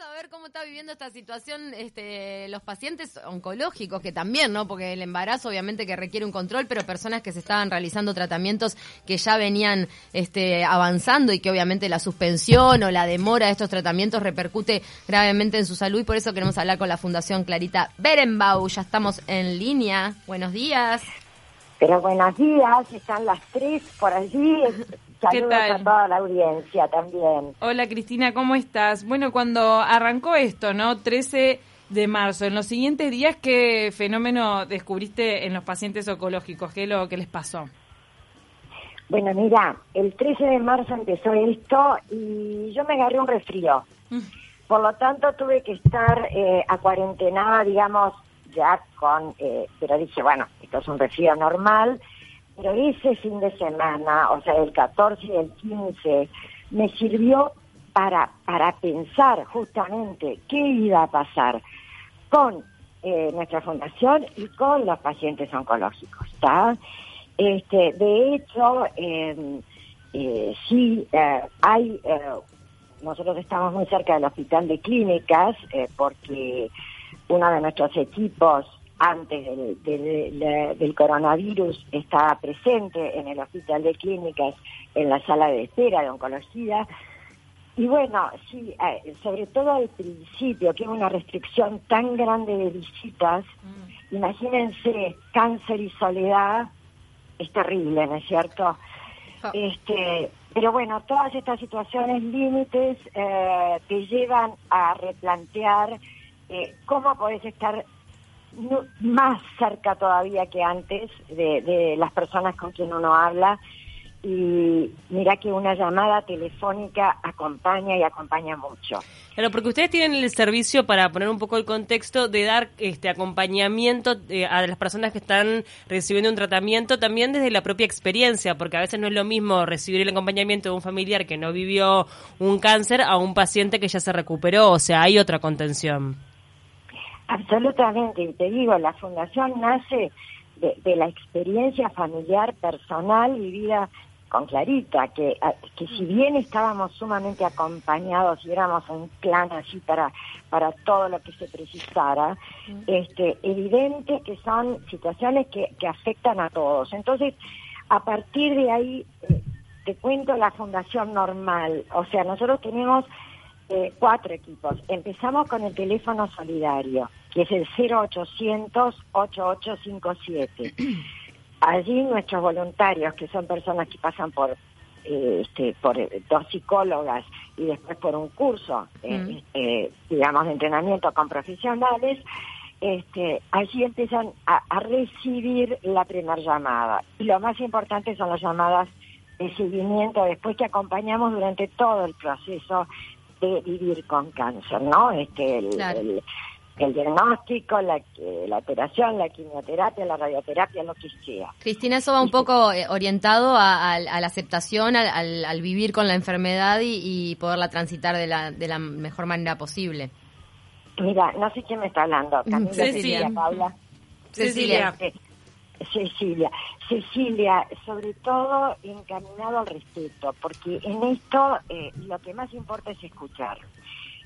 a ver cómo está viviendo esta situación este, los pacientes oncológicos, que también, ¿no? Porque el embarazo obviamente que requiere un control, pero personas que se estaban realizando tratamientos que ya venían este, avanzando y que obviamente la suspensión o la demora de estos tratamientos repercute gravemente en su salud y por eso queremos hablar con la Fundación Clarita Berenbau. Ya estamos en línea. Buenos días. Pero buenos días, están las tres por allí. Saludos a toda la audiencia también. Hola Cristina, ¿cómo estás? Bueno, cuando arrancó esto, ¿no? 13 de marzo, en los siguientes días, ¿qué fenómeno descubriste en los pacientes oncológicos? ¿Qué es lo que les pasó? Bueno, mira, el 13 de marzo empezó esto y yo me agarré un resfrío. Mm. Por lo tanto, tuve que estar eh, a cuarentenada, digamos, ya con, eh, pero dije, bueno, esto es un resfrío normal, pero ese fin de semana, o sea, el 14 y el 15, me sirvió para, para pensar justamente qué iba a pasar con eh, nuestra fundación y con los pacientes oncológicos. Este, de hecho, em, eh, sí, eh, hay, eh, nosotros estamos muy cerca del hospital de clínicas porque uno de nuestros equipos antes del, coronavirus estaba presente en el hospital de clínicas, en la sala de espera de oncología. Y bueno, sí, eh, sobre todo al principio, que es una restricción tan grande de visitas, mm. imagínense, cáncer y soledad, es terrible, ¿no es cierto? Oh. Este, pero bueno, todas estas situaciones límites eh, te llevan a replantear eh, cómo podés estar más cerca todavía que antes de, las personas con quien uno habla y mira que una llamada telefónica acompaña y acompaña mucho. Claro, porque ustedes tienen el servicio para poner un poco el contexto de dar este acompañamiento eh, a las personas que están recibiendo un tratamiento también desde la propia experiencia, porque a veces no es lo mismo recibir el acompañamiento de un familiar que no vivió un cáncer a un paciente que ya se recuperó, o sea, hay otra contención. Absolutamente, y te digo, la fundación nace de, la experiencia familiar, personal, vivida con Clarita, que, que si bien estábamos sumamente acompañados y éramos un clan así para, para todo lo que se precisara, este, evidente que son situaciones que, que afectan a todos. Entonces, a partir de ahí, eh, te cuento la fundación normal, o sea, nosotros tenemos eh, cuatro equipos. Empezamos con el teléfono solidario, que es el 0800-8857. Allí nuestros voluntarios, que son personas que pasan por eh, este, por eh, dos psicólogas y después por un curso, mm. digamos, de entrenamiento con profesionales, este, allí empiezan a, a recibir la primera llamada. Y lo más importante son las llamadas de seguimiento después que acompañamos durante todo el proceso de vivir con cáncer, ¿no? Este, el, el, diagnóstico, la, la operación, la quimioterapia, la radioterapia, lo que sea. Cristina, eso va un poco eh, orientado a, la aceptación, al, al, vivir con la enfermedad y, poderla transitar de la, de la mejor manera posible. Mira, no sé quién me está hablando. Camila, Cecilia, Paula. Cecilia. Cecilia. Cecilia. Cecilia, sobre todo encaminado al respeto, porque en esto eh, lo que más importa es escuchar.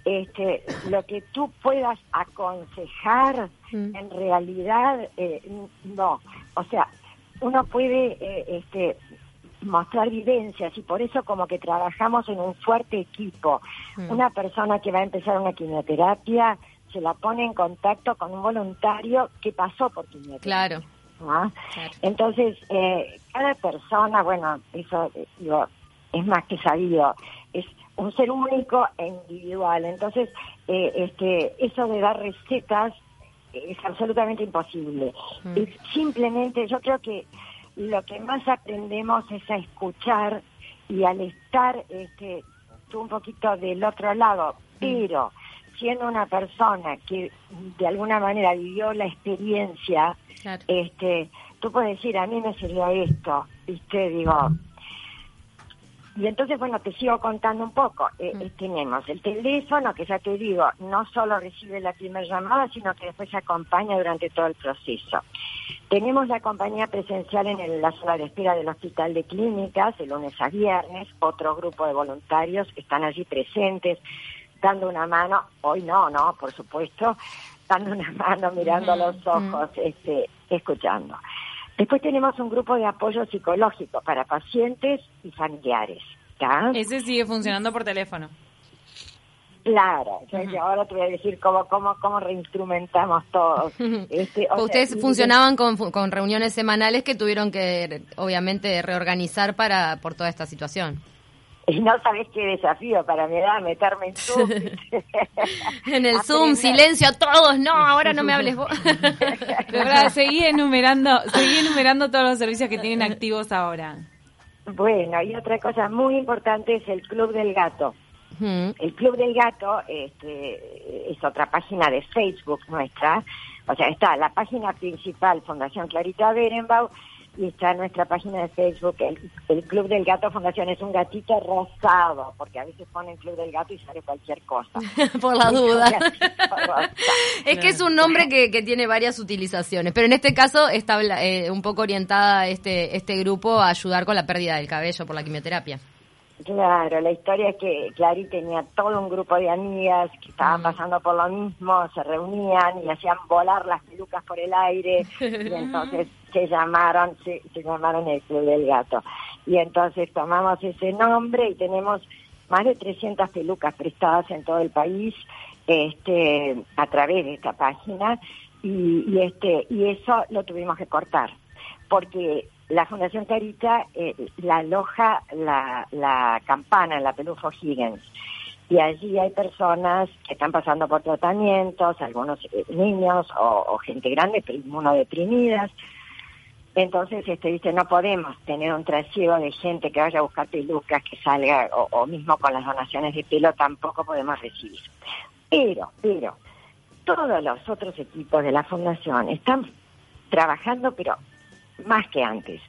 Este, lo que tú puedas aconsejar, mm. en realidad, eh, no. O sea, uno puede eh, este, mostrar vivencias y por eso como que trabajamos en un fuerte equipo. Mm. Una persona que va a empezar una quimioterapia se la pone en contacto con un voluntario que pasó por quimioterapia. Claro entonces, eh, cada persona, bueno, eso digo, es más que sabido, es un ser único e individual. Entonces, eh, este, eso de dar recetas es absolutamente imposible. Mm. simplemente, yo creo que lo que más aprendemos es a escuchar y al estar este, tú un poquito del otro lado, mm. pero siendo una persona que de alguna manera vivió la experiencia, este, tú puedes decir, a mí me sirvió esto, ¿viste? Digo, y entonces, bueno, te sigo contando un poco. Eh, eh, tenemos el teléfono, que ya te digo, no solo recibe la primera llamada, sino que después se acompaña durante todo el proceso. Tenemos la compañía presencial en la sala de espera del Hospital de Clínicas, de lunes a viernes. Otro grupo de voluntarios están allí presentes dando una mano, hoy no, no, por supuesto, dando una mano, mirando a los ojos, este, escuchando. Después tenemos un grupo de apoyo psicológico para pacientes y familiares. Ese sigue funcionando por teléfono. Claro, ahora te voy a decir cómo, cómo, cómo reinstrumentamos todos. Este, Ustedes funcionaban con, con reuniones semanales que tuvieron que, obviamente, reorganizar para por toda esta situación. Y no sabés qué desafío para mi edad meterme en Zoom. en el Zoom, silencio a todos, no, ahora no me hables vos. Pero seguí enumerando, seguí enumerando todos los servicios que tienen activos ahora. Bueno, y otra cosa muy importante es el Club del Gato. El Club del Gato este, es otra página de Facebook nuestra. O sea, está la página principal, Fundación Clarita Berenbau, y está nuestra página de Facebook, el, Club del Gato Fundación. Es un gatito rosado, porque a veces ponen Club del Gato y sale cualquier cosa. Por la duda. es que es un nombre que, que, tiene varias utilizaciones, pero en este caso está eh, un poco orientada este, este grupo a ayudar con la pérdida del cabello por la quimioterapia. Claro, la historia es que Clary tenía todo un grupo de amigas que estaban mm. pasando por lo mismo, se reunían y hacían volar las pelucas por el aire y entonces se llamaron, se, llamaron el Club del Gato. Y entonces tomamos ese nombre y tenemos más de 300 pelucas prestadas en todo el país este a través de esta página y, y este y eso lo tuvimos que cortar porque la Fundación Carita eh, la aloja la, la campana la Pelufo Higgins. Y allí hay personas que están pasando por tratamientos, algunos eh, niños o, gente grande, inmunodeprimidas. Entonces, este, dice, no podemos tener un trasiego de gente que vaya a buscar pelucas, que salga, o mismo con las donaciones de pelo tampoco podemos recibir. Pero, pero, todos los otros equipos de la Fundación están trabajando, pero más que antes.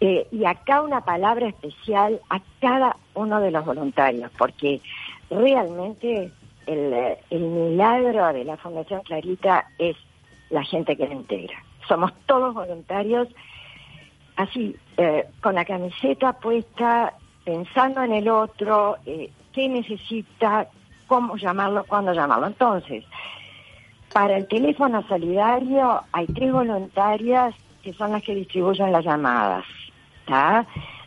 Eh, y acá una palabra especial a cada uno de los voluntarios, porque realmente el, el milagro de la Fundación Clarita es la gente que la integra. Somos todos voluntarios, así, eh, con la camiseta puesta, pensando en el otro, eh, qué necesita, cómo llamarlo, cuándo llamarlo. Entonces, para el teléfono solidario hay tres voluntarias que son las que distribuyen las llamadas.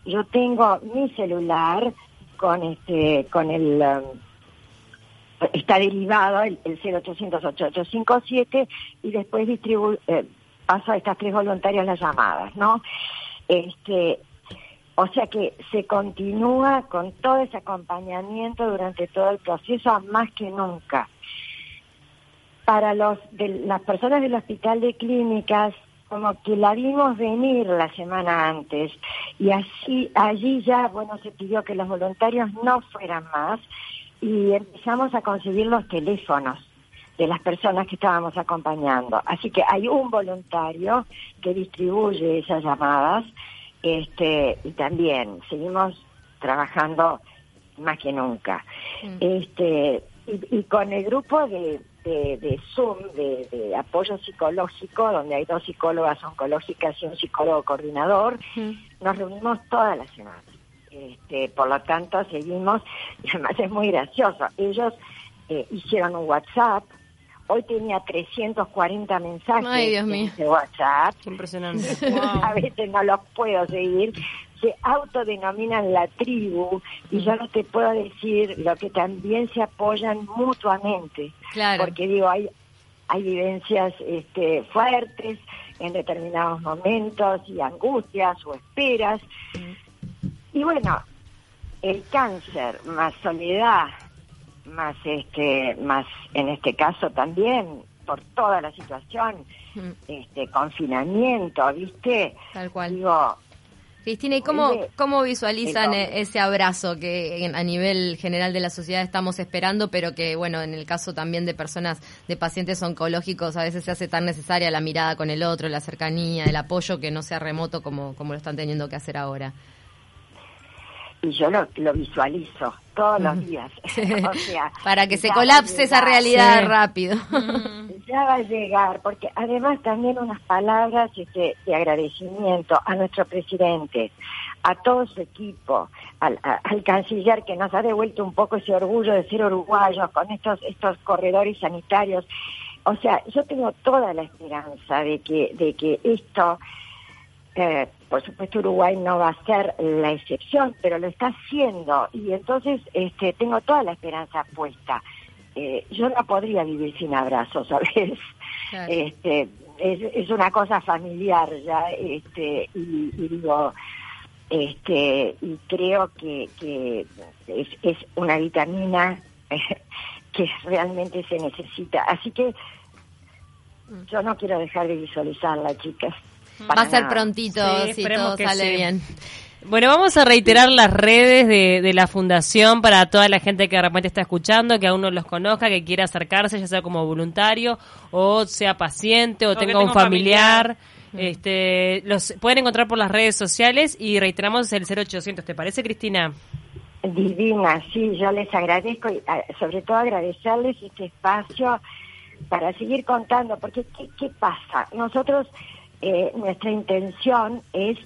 Yo tengo mi celular con este con el um, está derivado el, el 0800 8857 y después distribu eh, paso a estas tres voluntarias las llamadas, ¿no? Este o sea que se continúa con todo ese acompañamiento durante todo el proceso más que nunca. Para los de las personas del hospital de clínicas como que la vimos venir la semana antes. Y así allí ya bueno se pidió que los voluntarios no fueran más y empezamos a conseguir los teléfonos de las personas que estábamos acompañando. Así que hay un voluntario que distribuye esas llamadas este y también seguimos trabajando más que nunca. Mm. este y con el grupo de de, Zoom, de, apoyo psicológico, donde hay dos psicólogas oncológicas y un psicólogo coordinador, nos reunimos todas las semanas. Este, por lo tanto, seguimos, y además es muy gracioso, ellos eh, hicieron un WhatsApp, hoy tenía 340 mensajes de WhatsApp. Impresionante. A veces no los puedo seguir, se autodenominan la tribu y yo no te puedo decir lo que también se apoyan mutuamente. Claro. Porque digo, hay, hay vivencias este, fuertes en determinados momentos y angustias o esperas. Y bueno, el cáncer más soledad, más este, más en este caso también por toda la situación, este confinamiento, ¿viste? Tal cual. Digo, Cristina, ¿y cómo, cómo visualizan e-, ese abrazo que a nivel general de la sociedad estamos esperando, pero que, bueno, en el caso también de personas, de pacientes oncológicos, a veces se hace tan necesaria la mirada con el otro, la cercanía, el apoyo, que no sea remoto como, como lo están teniendo que hacer ahora? Y yo lo, lo visualizo todos los días. o sea, Para que se colapse esa realidad Sí. rápido. Ya va a llegar, porque además también unas palabras este, de agradecimiento a nuestro presidente, a todo su equipo, al, a- al canciller que nos ha devuelto un poco ese orgullo de ser uruguayos con estos, estos corredores sanitarios. O sea, yo tengo toda la esperanza de que, de que esto, eh, por supuesto Uruguay no va a ser la excepción, pero lo está haciendo y entonces este, tengo toda la esperanza puesta. Eh, yo no podría vivir sin abrazos, ¿sabes? Claro. Este, es, es una cosa familiar ya, este, y, y digo, este, y creo que, que es, es una vitamina que realmente se necesita. Así que yo no quiero dejar de visualizarla, chicas. Va a ser prontito Sí, si esperemos todo que sale sí. bien. Bueno, vamos a reiterar las redes de, de la fundación para toda la gente que de repente está escuchando, que aún no los conozca, que quiera acercarse, ya sea como voluntario o sea paciente o, tenga un familiar. Este, los pueden encontrar por las redes sociales y reiteramos el 0800. ¿Te parece, Cristina? Divina, sí, yo les agradezco y ah, sobre todo agradecerles este espacio para seguir contando, porque ¿qué, qué pasa? Nosotros, eh, nuestra intención es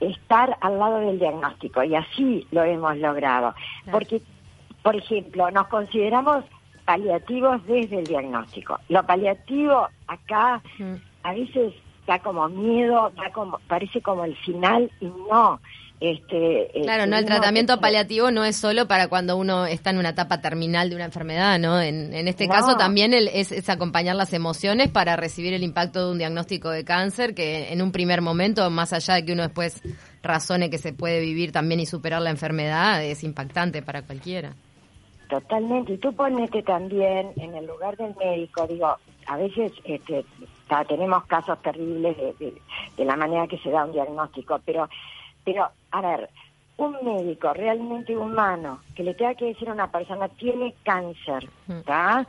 estar al lado del diagnóstico y así lo hemos logrado. Porque, por ejemplo, nos consideramos paliativos desde el diagnóstico. Lo paliativo acá a veces da como miedo, da como, parece como el final y no. Este, eh, Claro, no, el tratamiento paliativo no es solo para cuando uno está en una etapa terminal de una enfermedad, ¿no? En, en este No. caso también el- es, es acompañar las emociones para recibir el impacto de un diagnóstico de cáncer que en un primer momento, más allá de que uno después razone que se puede vivir también y superar la enfermedad, es impactante para cualquiera. Totalmente, y tú ponete también en el lugar del médico, digo, a veces este, tenemos casos terribles de, de- de la manera que se da un diagnóstico, pero, pero, a ver, un médico realmente humano que le tenga que decir a una persona tiene cáncer, Mm. ¿tá?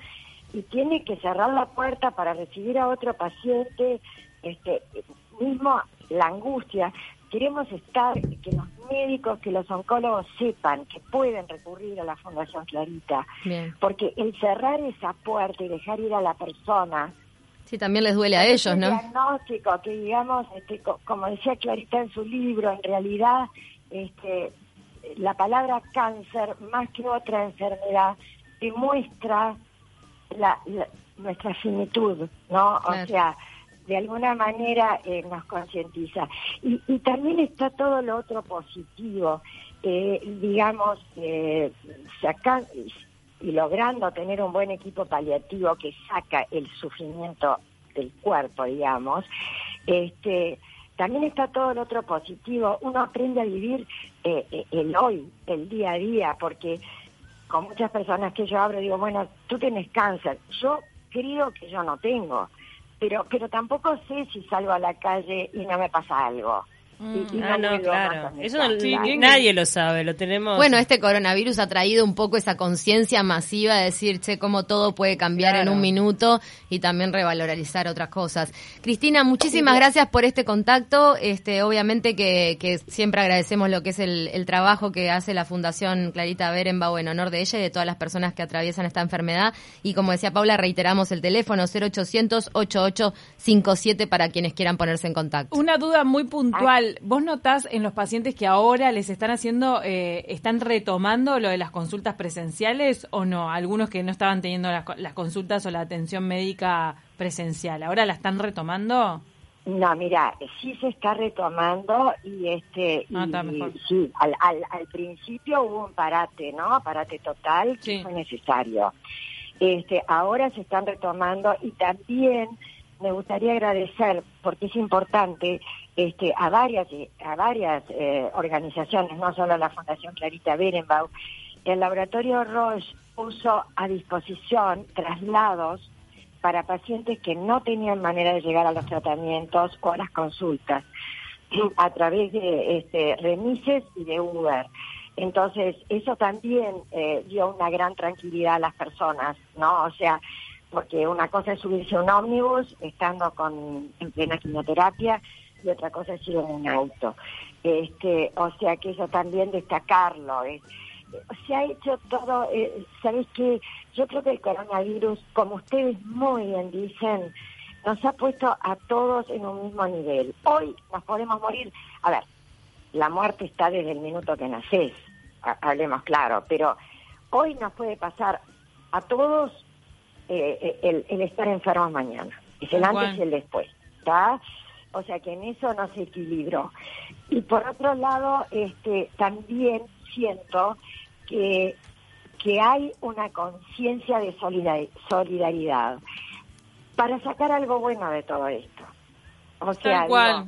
Y tiene que cerrar la puerta para recibir a otro paciente, este, mismo la angustia. Queremos estar, que los médicos, que los oncólogos sepan que pueden recurrir a la Fundación Clarita, Bien. porque el cerrar esa puerta y dejar ir a la persona Sí, también les duele a ellos, ¿no? diagnóstico que digamos este, co- como decía Clarita en su libro en realidad este la palabra cáncer más que otra enfermedad demuestra la, la- nuestra finitud no o sea de alguna manera eh, nos concientiza. Y, y también está todo lo otro positivo eh, digamos eh, saca- y logrando tener un buen equipo paliativo que saca el sufrimiento del cuerpo, digamos, este, también está todo lo otro positivo. Uno aprende a vivir eh, eh, el hoy, el día a día, porque con muchas personas que yo hablo digo, bueno, tú tienes cáncer. Yo creo que yo no tengo, pero pero tampoco sé si salgo a la calle y no me pasa algo. Y- y Ah, no, claro. Eso no-. Sí, nadie lo sabe, lo tenemos. Bueno, este coronavirus ha traído un poco esa conciencia masiva de decir, che, cómo todo puede cambiar en un minuto y también revalorizar otras cosas. Cristina, muchísimas gracias por este contacto. Este, obviamente que, que siempre agradecemos lo que es el, el trabajo que hace la Fundación Clarita Berenbau en honor de ella y de todas las personas que atraviesan esta enfermedad. Y como decía Paula, reiteramos el teléfono 0800 8857 para quienes quieran ponerse en contacto. Una duda muy puntual. ¿Vos notás en los pacientes que ahora les están haciendo, eh, están retomando lo de las consultas presenciales o no? Algunos que no estaban teniendo las, las consultas o la atención médica presencial, ¿ahora la están retomando? No, mira, sí se está retomando y este Ah, y- sí, al, al, al principio hubo un parate, ¿no? Parate total que Sí. fue necesario. Este, ahora se están retomando y también me gustaría agradecer porque es importante este a varias a varias eh, organizaciones, no solo la Fundación Clarita Berenbau, el laboratorio Roche puso a disposición traslados para pacientes que no tenían manera de llegar a los tratamientos o a las consultas a través de este, remises y de Uber. Entonces, eso también eh, dio una gran tranquilidad a las personas, ¿no? O sea, porque una cosa es subirse a un ómnibus estando con, en plena quimioterapia y otra cosa es ir en un auto. Este, o sea que eso también destacarlo. Es, se ha hecho todo, eh, ¿sabes qué? Yo creo que el coronavirus, como ustedes muy bien dicen, nos ha puesto a todos en un mismo nivel. Hoy nos podemos morir, a ver, la muerte está desde el minuto que nacés, hablemos claro, pero hoy nos puede pasar a todos eh, el, el, estar enfermos mañana. Es el antes y el después, ¿está? O sea que en eso no se equilibró. Y por otro lado, este, también siento que, que hay una conciencia de solidaridad para sacar algo bueno de todo esto. O sea, Tal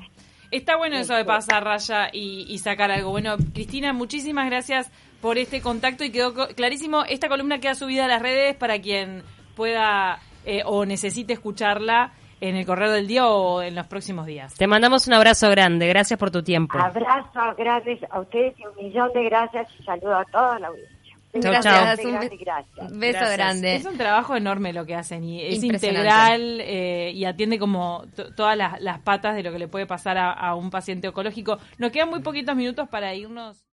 Está bueno eso de pasar raya y, sacar algo. Bueno, Cristina, muchísimas gracias por este contacto y quedó clarísimo. Esta columna queda subida a las redes para quien pueda eh, o necesite escucharla en el correo del día o en los próximos días. Te mandamos un abrazo grande, gracias por tu tiempo. Abrazo, gracias a ustedes y un millón de gracias y saludo a toda la audiencia. Gracias, un beso grande. Es un trabajo enorme lo que hacen y es integral eh, y atiende como todas las, patas de lo que le puede pasar a, a un paciente oncológico. Nos quedan muy poquitos minutos para irnos.